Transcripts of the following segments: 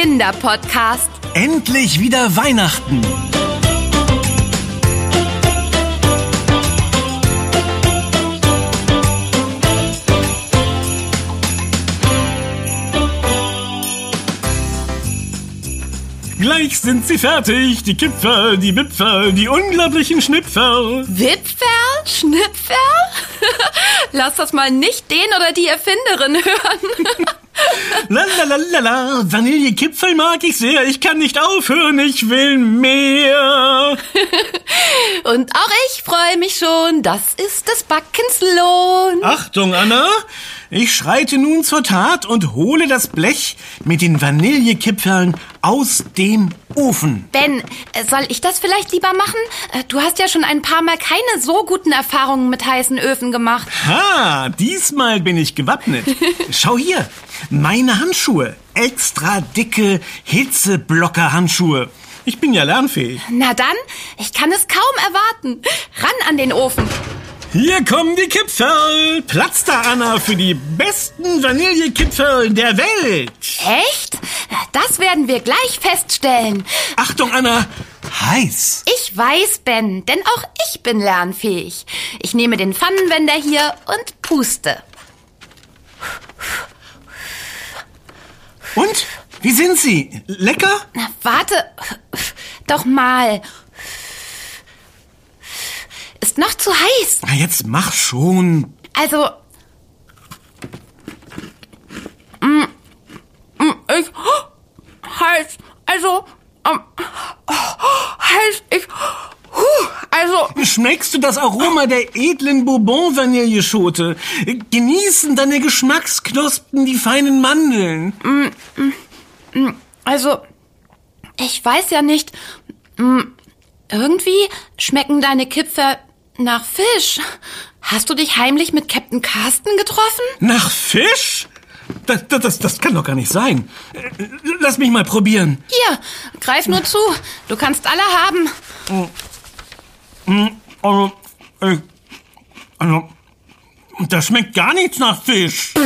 Kinderpodcast. Endlich wieder Weihnachten. Gleich sind sie fertig, die Kipferl, die Wipferl, die unglaublichen Schnipferl. Wipferl? Schnipferl? Lass das mal nicht den oder die Erfinderin hören. Lalalala, Vanillekipferl mag ich sehr, ich kann nicht aufhören, ich will mehr. Und auch ich freue mich schon, das ist des Backens Lohn. Achtung, Anna, ich schreite nun zur Tat und hole das Blech mit den Vanillekipferln aus dem Ofen. Ben, äh, soll ich das vielleicht lieber machen? Äh, Du hast ja schon ein paar Mal keine so guten Erfahrungen mit heißen Öfen gemacht. Ha, diesmal bin ich gewappnet. Schau hier, meine Handschuhe. Extra dicke Hitzeblocker-Handschuhe. Ich bin ja lernfähig. Na dann, ich kann es kaum erwarten. Ran an den Ofen. Hier kommen die Kipferl. Platz da, Anna, für die besten Vanillekipferl der Welt. Echt? Das werden wir gleich feststellen. Achtung, Anna, heiß. Ich weiß, Ben, denn auch ich bin lernfähig. Ich nehme den Pfannenwender hier und puste. Und? Wie sind sie? Lecker? Na, warte. Doch mal. Ist noch zu heiß. Na, jetzt mach schon. Also. Mm, mm, ich. Heiß. Also. ähm, heiß. Ich. Also. Schmeckst du das Aroma der edlen Bourbon-Vanilleschote? Genießen deine Geschmacksknospen die feinen Mandeln? Also. Ich weiß ja nicht. mm, Irgendwie schmecken deine Kipfer nach Fisch. Hast du dich heimlich mit Captain Carsten getroffen? Nach Fisch? Das, das, das, kann doch gar nicht sein. Lass mich mal probieren. Hier, greif nur zu. Du kannst alle haben. Also, äh, also, das schmeckt gar nichts nach Fisch.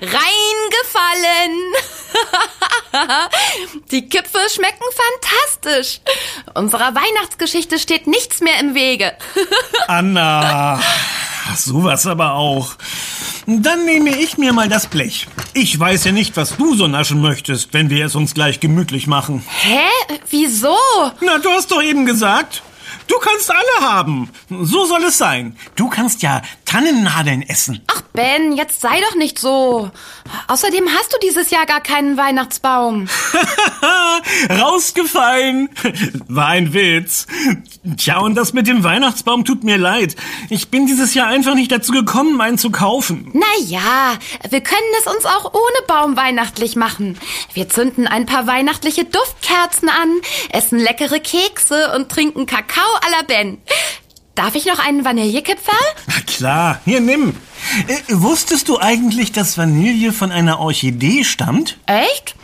Reingefallen. Die Kipfel schmecken fantastisch. Unserer Weihnachtsgeschichte steht nichts mehr im Wege. Anna, sowas aber auch. Dann nehme ich mir mal das Blech. Ich weiß ja nicht, was du so naschen möchtest, wenn wir es uns gleich gemütlich machen. Hä? Wieso? Na, du hast doch eben gesagt, du kannst alle haben. So soll es sein. Du kannst ja Tannennadeln essen. Ach Ben, jetzt sei doch nicht so. Außerdem hast du dieses Jahr gar keinen Weihnachtsbaum. Rausgefallen. War ein Witz. Tja, und das mit dem Weihnachtsbaum tut mir leid. Ich bin dieses Jahr einfach nicht dazu gekommen, einen zu kaufen. Na ja, wir können es uns auch ohne Baum weihnachtlich machen. Wir zünden ein paar weihnachtliche Duftkerzen an, essen leckere Kekse und trinken Kakao la Ben. Darf ich noch einen Vanillekipferl? Na klar, hier nimm. Äh, wusstest du eigentlich, dass Vanille von einer Orchidee stammt? Echt?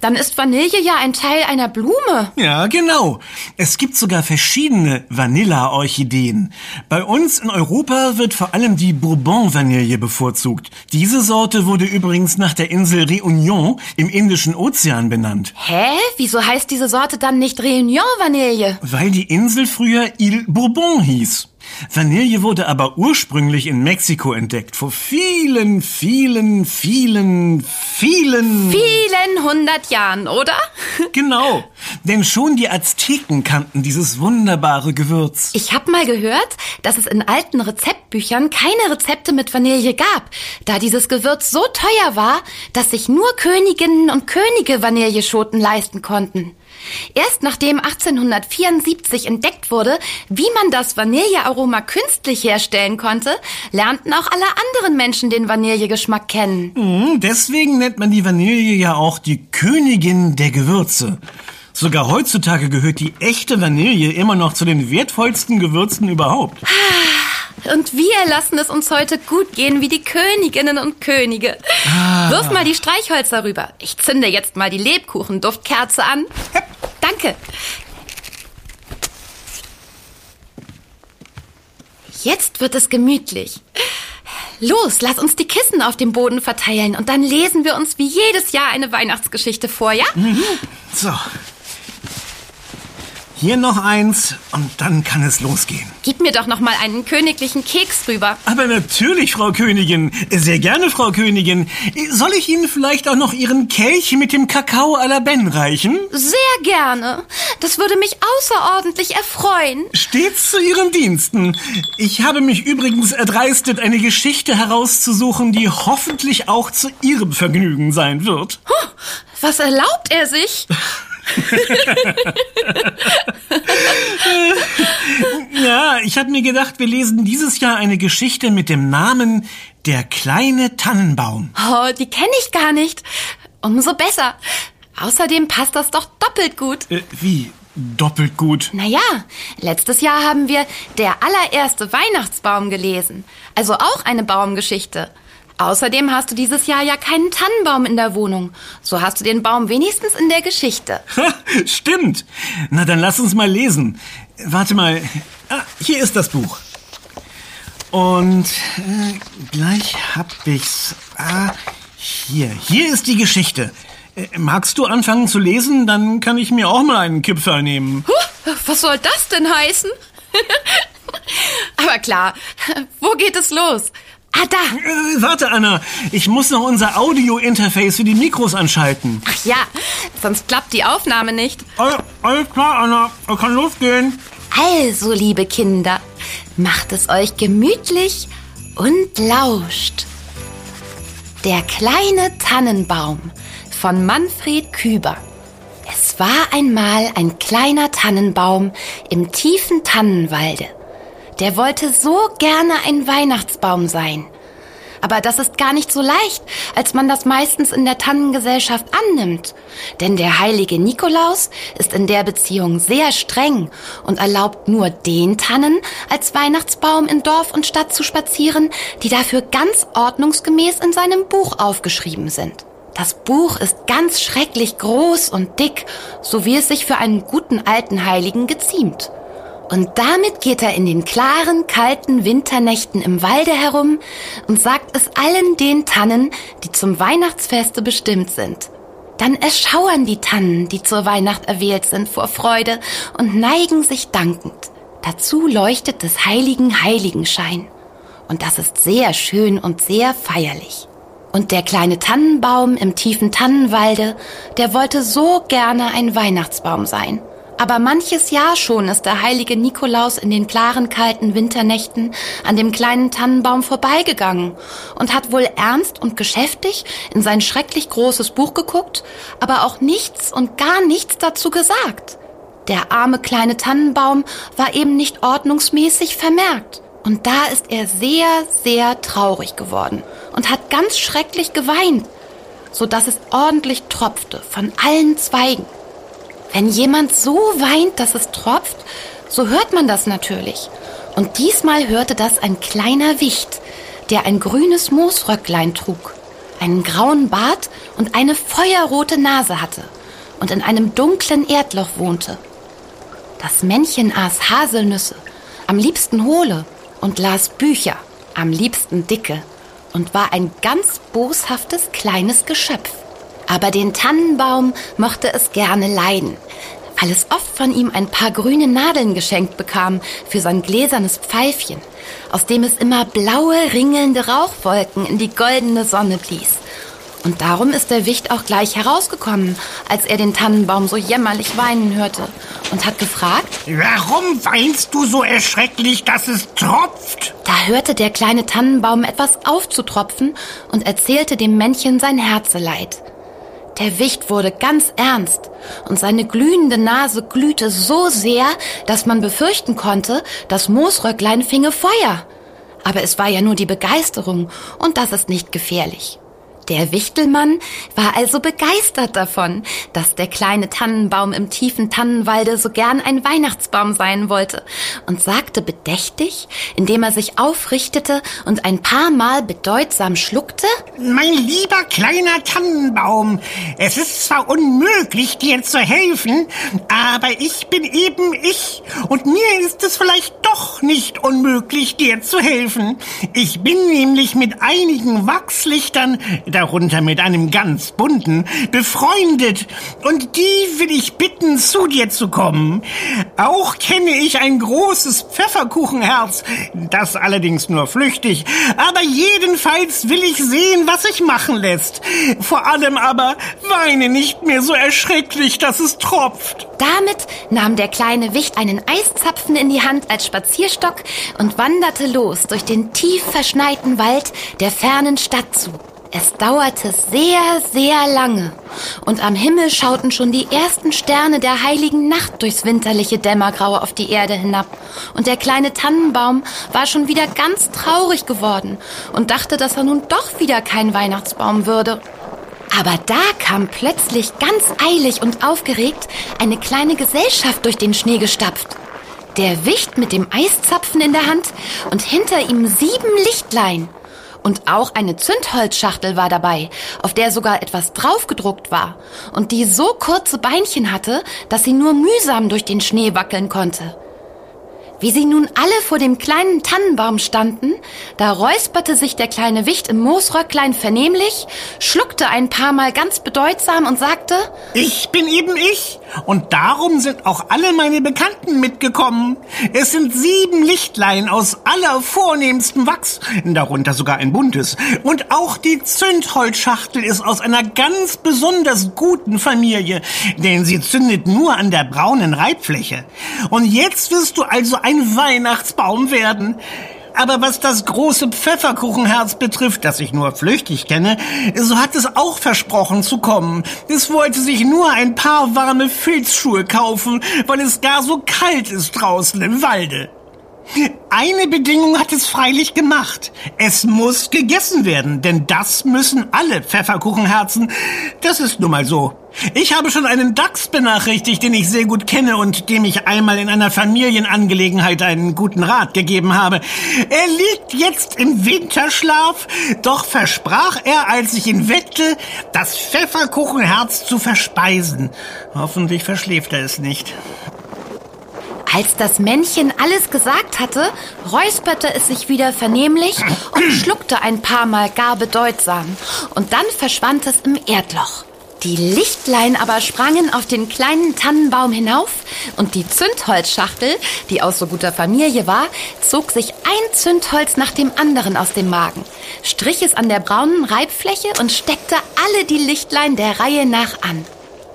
Dann ist Vanille ja ein Teil einer Blume. Ja, genau. Es gibt sogar verschiedene Vanilla-Orchideen. Bei uns in Europa wird vor allem die Bourbon-Vanille bevorzugt. Diese Sorte wurde übrigens nach der Insel Réunion im Indischen Ozean benannt. Hä? Wieso heißt diese Sorte dann nicht Réunion Vanille? Weil die Insel früher Ile Bourbon hieß. Vanille wurde aber ursprünglich in Mexiko entdeckt. Vor vielen, vielen, vielen, vielen... Vielen hundert Jahren, oder? Genau. Denn schon die Azteken kannten dieses wunderbare Gewürz. Ich habe mal gehört, dass es in alten Rezeptbüchern keine Rezepte mit Vanille gab, da dieses Gewürz so teuer war, dass sich nur Königinnen und Könige Vanilleschoten leisten konnten. Erst nachdem 1874 entdeckt wurde, wie man das Vanillearoma künstlich herstellen konnte, lernten auch alle anderen Menschen den Vanillegeschmack kennen. Hm, Deswegen nennt man die Vanille ja auch die Königin der Gewürze. Sogar heutzutage gehört die echte Vanille immer noch zu den wertvollsten Gewürzen überhaupt. Und wir lassen es uns heute gut gehen wie die Königinnen und Könige. Wirf mal die Streichhölzer rüber. Ich zünde jetzt mal die Lebkuchenduftkerze an. Danke. Jetzt wird es gemütlich. Los, lass uns die Kissen auf dem Boden verteilen und dann lesen wir uns wie jedes Jahr eine Weihnachtsgeschichte vor, ja? Mhm. So. Hier noch eins und dann kann es losgehen. Gib mir doch noch mal einen königlichen Keks rüber. Aber natürlich, Frau Königin. Sehr gerne, Frau Königin. Soll ich Ihnen vielleicht auch noch Ihren Kelch mit dem Kakao à la Ben reichen? Sehr gerne. Das würde mich außerordentlich erfreuen. Stets zu Ihren Diensten. Ich habe mich übrigens erdreistet, eine Geschichte herauszusuchen, die hoffentlich auch zu Ihrem Vergnügen sein wird. Huh, was erlaubt er sich? ja, ich habe mir gedacht, wir lesen dieses Jahr eine Geschichte mit dem Namen Der kleine Tannenbaum. Oh, die kenne ich gar nicht. Umso besser. Außerdem passt das doch doppelt gut. Äh, wie? Doppelt gut. Naja, letztes Jahr haben wir Der allererste Weihnachtsbaum gelesen. Also auch eine Baumgeschichte. Außerdem hast du dieses Jahr ja keinen Tannenbaum in der Wohnung. So hast du den Baum wenigstens in der Geschichte. Stimmt. Na, dann lass uns mal lesen. Warte mal. Ah, hier ist das Buch. Und äh, gleich hab ich's. Ah, hier. Hier ist die Geschichte. Äh, magst du anfangen zu lesen? Dann kann ich mir auch mal einen Kipferl nehmen. Huh, was soll das denn heißen? Aber klar, wo geht es los? Ah, da. Äh, warte, Anna. Ich muss noch unser Audio-Interface für die Mikros anschalten. Ach ja, sonst klappt die Aufnahme nicht. All, alles klar, Anna. Kann losgehen. Also, liebe Kinder, macht es euch gemütlich und lauscht. Der kleine Tannenbaum von Manfred Küber. Es war einmal ein kleiner Tannenbaum im tiefen Tannenwalde. Der wollte so gerne ein Weihnachtsbaum sein. Aber das ist gar nicht so leicht, als man das meistens in der Tannengesellschaft annimmt. Denn der heilige Nikolaus ist in der Beziehung sehr streng und erlaubt nur den Tannen als Weihnachtsbaum in Dorf und Stadt zu spazieren, die dafür ganz ordnungsgemäß in seinem Buch aufgeschrieben sind. Das Buch ist ganz schrecklich groß und dick, so wie es sich für einen guten alten Heiligen geziemt. Und damit geht er in den klaren, kalten Winternächten im Walde herum und sagt es allen den Tannen, die zum Weihnachtsfeste bestimmt sind. Dann erschauern die Tannen, die zur Weihnacht erwählt sind, vor Freude und neigen sich dankend. Dazu leuchtet des heiligen Heiligenschein. Und das ist sehr schön und sehr feierlich. Und der kleine Tannenbaum im tiefen Tannenwalde, der wollte so gerne ein Weihnachtsbaum sein. Aber manches Jahr schon ist der heilige Nikolaus in den klaren, kalten Winternächten an dem kleinen Tannenbaum vorbeigegangen und hat wohl ernst und geschäftig in sein schrecklich großes Buch geguckt, aber auch nichts und gar nichts dazu gesagt. Der arme kleine Tannenbaum war eben nicht ordnungsmäßig vermerkt. Und da ist er sehr, sehr traurig geworden und hat ganz schrecklich geweint, so dass es ordentlich tropfte von allen Zweigen. Wenn jemand so weint, dass es tropft, so hört man das natürlich. Und diesmal hörte das ein kleiner Wicht, der ein grünes Moosröcklein trug, einen grauen Bart und eine feuerrote Nase hatte und in einem dunklen Erdloch wohnte. Das Männchen aß Haselnüsse, am liebsten hohle, und las Bücher, am liebsten dicke, und war ein ganz boshaftes kleines Geschöpf. Aber den Tannenbaum mochte es gerne leiden, weil es oft von ihm ein paar grüne Nadeln geschenkt bekam für sein gläsernes Pfeifchen, aus dem es immer blaue, ringelnde Rauchwolken in die goldene Sonne blies. Und darum ist der Wicht auch gleich herausgekommen, als er den Tannenbaum so jämmerlich weinen hörte und hat gefragt, Warum weinst du so erschrecklich, dass es tropft? Da hörte der kleine Tannenbaum etwas aufzutropfen und erzählte dem Männchen sein Herzeleid. Der Wicht wurde ganz ernst und seine glühende Nase glühte so sehr, dass man befürchten konnte, das Moosröcklein finge Feuer. Aber es war ja nur die Begeisterung und das ist nicht gefährlich. Der Wichtelmann war also begeistert davon, dass der kleine Tannenbaum im tiefen Tannenwalde so gern ein Weihnachtsbaum sein wollte und sagte bedächtig, indem er sich aufrichtete und ein paar Mal bedeutsam schluckte, Mein lieber kleiner Tannenbaum, es ist zwar unmöglich, dir zu helfen, aber ich bin eben ich und mir ist es vielleicht doch nicht unmöglich, dir zu helfen. Ich bin nämlich mit einigen Wachslichtern, darunter mit einem ganz bunten, befreundet. Und die will ich bitten, zu dir zu kommen. Auch kenne ich ein großes Pfefferkuchenherz, das allerdings nur flüchtig. Aber jedenfalls will ich sehen, was sich machen lässt. Vor allem aber weine nicht mehr so erschrecklich, dass es tropft. Damit nahm der kleine Wicht einen Eiszapfen in die Hand als Spazierstock und wanderte los durch den tief verschneiten Wald der fernen Stadt zu. Es dauerte sehr, sehr lange, und am Himmel schauten schon die ersten Sterne der heiligen Nacht durchs winterliche Dämmergraue auf die Erde hinab, und der kleine Tannenbaum war schon wieder ganz traurig geworden und dachte, dass er nun doch wieder kein Weihnachtsbaum würde. Aber da kam plötzlich ganz eilig und aufgeregt eine kleine Gesellschaft durch den Schnee gestapft. Der Wicht mit dem Eiszapfen in der Hand und hinter ihm sieben Lichtlein. Und auch eine Zündholzschachtel war dabei, auf der sogar etwas draufgedruckt war und die so kurze Beinchen hatte, dass sie nur mühsam durch den Schnee wackeln konnte. Wie sie nun alle vor dem kleinen Tannenbaum standen, da räusperte sich der kleine Wicht im Moosröcklein vernehmlich, schluckte ein paar Mal ganz bedeutsam und sagte, Ich bin eben ich, und darum sind auch alle meine Bekannten mitgekommen. Es sind sieben Lichtlein aus allervornehmstem Wachs, darunter sogar ein buntes. Und auch die Zündholzschachtel ist aus einer ganz besonders guten Familie, denn sie zündet nur an der braunen Reibfläche. Und jetzt wirst du also Weihnachtsbaum werden. Aber was das große Pfefferkuchenherz betrifft, das ich nur flüchtig kenne, so hat es auch versprochen zu kommen. Es wollte sich nur ein paar warme Filzschuhe kaufen, weil es gar so kalt ist draußen im Walde. Eine Bedingung hat es freilich gemacht. Es muss gegessen werden, denn das müssen alle Pfefferkuchenherzen. Das ist nun mal so. Ich habe schon einen Dachs benachrichtigt, den ich sehr gut kenne und dem ich einmal in einer Familienangelegenheit einen guten Rat gegeben habe. Er liegt jetzt im Winterschlaf, doch versprach er, als ich ihn weckte, das Pfefferkuchenherz zu verspeisen. Hoffentlich verschläft er es nicht. Als das Männchen alles gesagt hatte, räusperte es sich wieder vernehmlich und schluckte ein paar Mal gar bedeutsam. Und dann verschwand es im Erdloch. Die Lichtlein aber sprangen auf den kleinen Tannenbaum hinauf und die Zündholzschachtel, die aus so guter Familie war, zog sich ein Zündholz nach dem anderen aus dem Magen, strich es an der braunen Reibfläche und steckte alle die Lichtlein der Reihe nach an.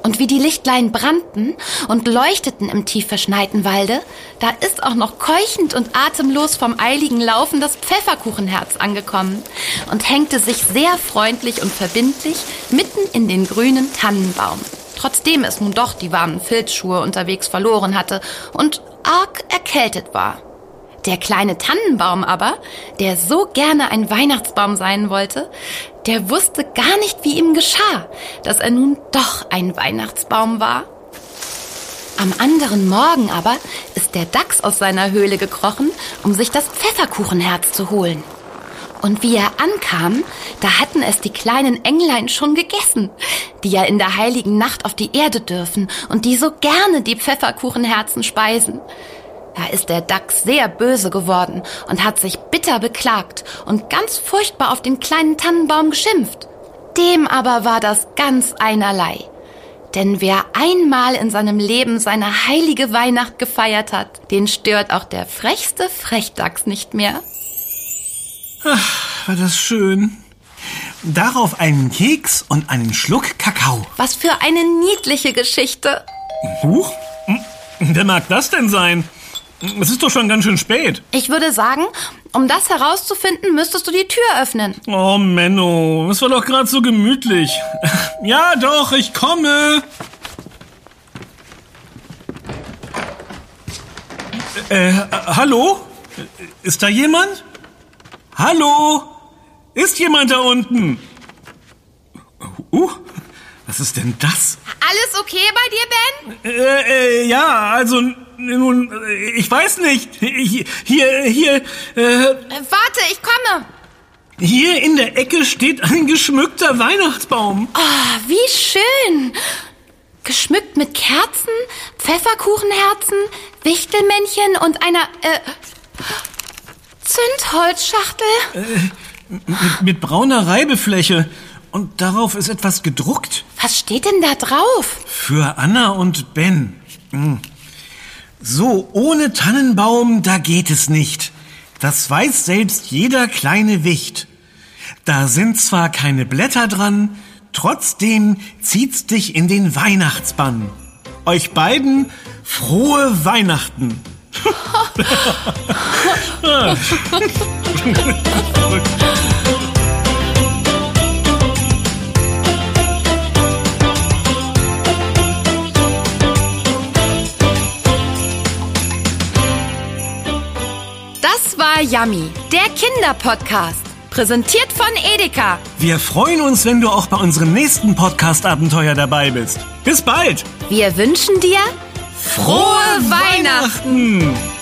Und wie die Lichtlein brannten und leuchteten im tief verschneiten Walde, da ist auch noch keuchend und atemlos vom eiligen Laufen das Pfefferkuchenherz angekommen und hängte sich sehr freundlich und verbindlich mitten in den grünen Tannenbaum. Trotzdem es nun doch die warmen Filzschuhe unterwegs verloren hatte und arg erkältet war. Der kleine Tannenbaum aber, der so gerne ein Weihnachtsbaum sein wollte, der wusste gar nicht, wie ihm geschah, dass er nun doch ein Weihnachtsbaum war. Am anderen Morgen aber ist der Dachs aus seiner Höhle gekrochen, um sich das Pfefferkuchenherz zu holen. Und wie er ankam, da hatten es die kleinen Englein schon gegessen, die ja in der heiligen Nacht auf die Erde dürfen und die so gerne die Pfefferkuchenherzen speisen. Da ist der Dachs sehr böse geworden und hat sich bitter beklagt und ganz furchtbar auf den kleinen Tannenbaum geschimpft. Dem aber war das ganz einerlei. Denn wer einmal in seinem Leben seine heilige Weihnacht gefeiert hat, den stört auch der frechste Frechdachs nicht mehr. Ach, war das schön. Darauf einen Keks und einen Schluck Kakao. Was für eine niedliche Geschichte. Huch, hm, wer mag das denn sein? Es ist doch schon ganz schön spät. Ich würde sagen, um das herauszufinden, müsstest du die Tür öffnen. Oh, Menno, es war doch gerade so gemütlich. Ja, doch, ich komme. Äh, äh, hallo? Ist da jemand? Hallo? Ist jemand da unten? Uh, was ist denn das? Alles okay bei dir, Ben? Äh, äh, ja, also nun, ich weiß nicht. Hier, hier, hier. Äh, Warte, ich komme. Hier in der Ecke steht ein geschmückter Weihnachtsbaum. Oh, wie schön. geschmückt mit Kerzen, Pfefferkuchenherzen, Wichtelmännchen und einer äh, Zündholzschachtel. Mit, mit brauner Reibefläche. Und darauf ist etwas gedruckt. Was steht denn da drauf? Für Anna und Ben. Hm. So, ohne Tannenbaum, da geht es nicht. Das weiß selbst jeder kleine Wicht. Da sind zwar keine Blätter dran, trotzdem zieht's dich in den Weihnachtsbann. Euch beiden frohe Weihnachten. War Yummy, der Kinderpodcast. Präsentiert von Edeka. Wir freuen uns, wenn du auch bei unserem nächsten Podcast-Abenteuer dabei bist. Bis bald! Wir wünschen dir Frohe Weihnachten. Weihnachten!